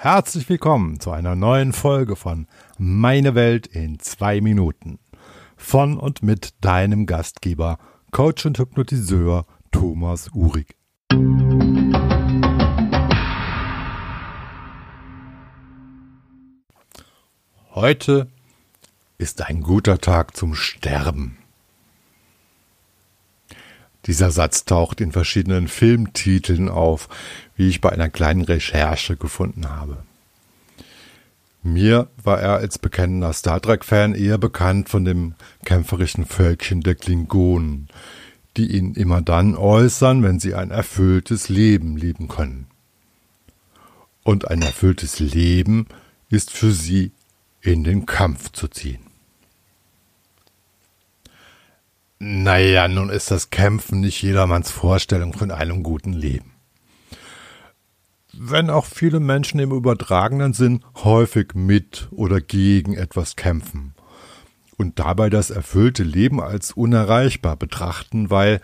Herzlich willkommen zu einer neuen Folge von Meine Welt in zwei Minuten. Von und mit deinem Gastgeber, Coach und Hypnotiseur Thomas Uhrig. Heute ist ein guter Tag zum Sterben. Dieser Satz taucht in verschiedenen Filmtiteln auf, wie ich bei einer kleinen Recherche gefunden habe. Mir war er als bekennender Star Trek-Fan eher bekannt von dem kämpferischen Völkchen der Klingonen, die ihn immer dann äußern, wenn sie ein erfülltes Leben leben können. Und ein erfülltes Leben ist für sie in den Kampf zu ziehen. Naja, nun ist das Kämpfen nicht jedermanns Vorstellung von einem guten Leben. Wenn auch viele Menschen im übertragenen Sinn häufig mit oder gegen etwas kämpfen und dabei das erfüllte Leben als unerreichbar betrachten, weil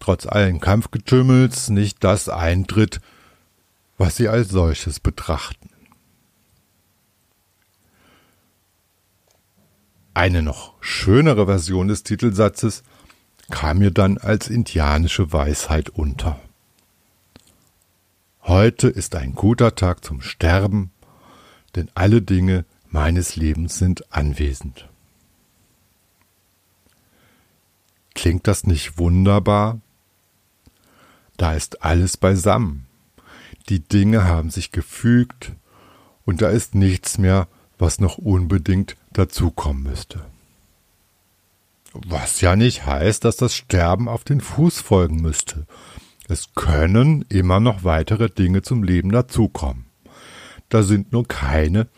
trotz allen Kampfgetümmels nicht das eintritt, was sie als solches betrachten. Eine noch schönere Version des Titelsatzes kam mir dann als indianische Weisheit unter. Heute ist ein guter Tag zum Sterben, denn alle Dinge meines Lebens sind anwesend. Klingt das nicht wunderbar? Da ist alles beisammen. Die Dinge haben sich gefügt und da ist nichts mehr, was noch unbedingt dazukommen müsste. Was ja nicht heißt, dass das Sterben auf den Fuß folgen müsste. Es können immer noch weitere Dinge zum Leben dazukommen. Da sind nur keine,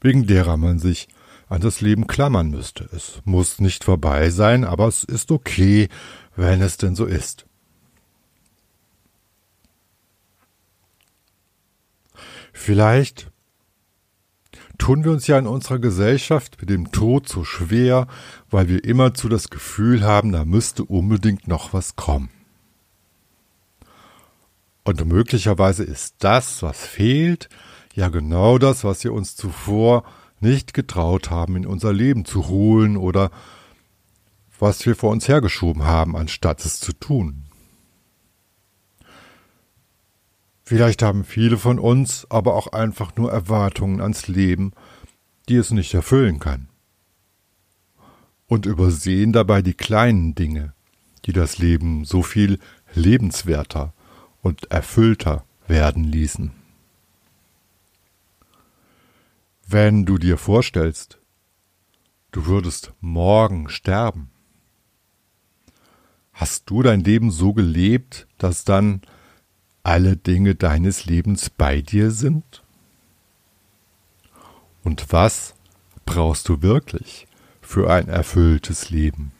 wegen derer man sich an das Leben klammern müsste. Es muss nicht vorbei sein, aber es ist okay, wenn es denn so ist. Vielleicht tun wir uns ja in unserer Gesellschaft mit dem Tod so schwer, weil wir immerzu das Gefühl haben, da müsste unbedingt noch was kommen. Und möglicherweise ist das, was fehlt, ja genau das, was wir uns zuvor nicht getraut haben, in unser Leben zu holen oder was wir vor uns hergeschoben haben, anstatt es zu tun. Vielleicht haben viele von uns aber auch einfach nur Erwartungen ans Leben, die es nicht erfüllen kann. Und übersehen dabei die kleinen Dinge, die das Leben so viel lebenswerter und erfüllter werden ließen. Wenn du dir vorstellst, du würdest morgen sterben, hast du dein Leben so gelebt, dass dann alle Dinge deines Lebens bei dir sind? Und was brauchst du wirklich für ein erfülltes Leben?